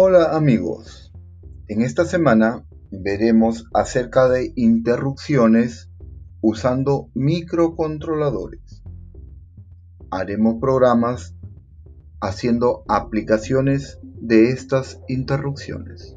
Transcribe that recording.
Hola amigos, en esta semana veremos acerca de interrupciones usando microcontroladores. Haremos programas haciendo aplicaciones de estas interrupciones.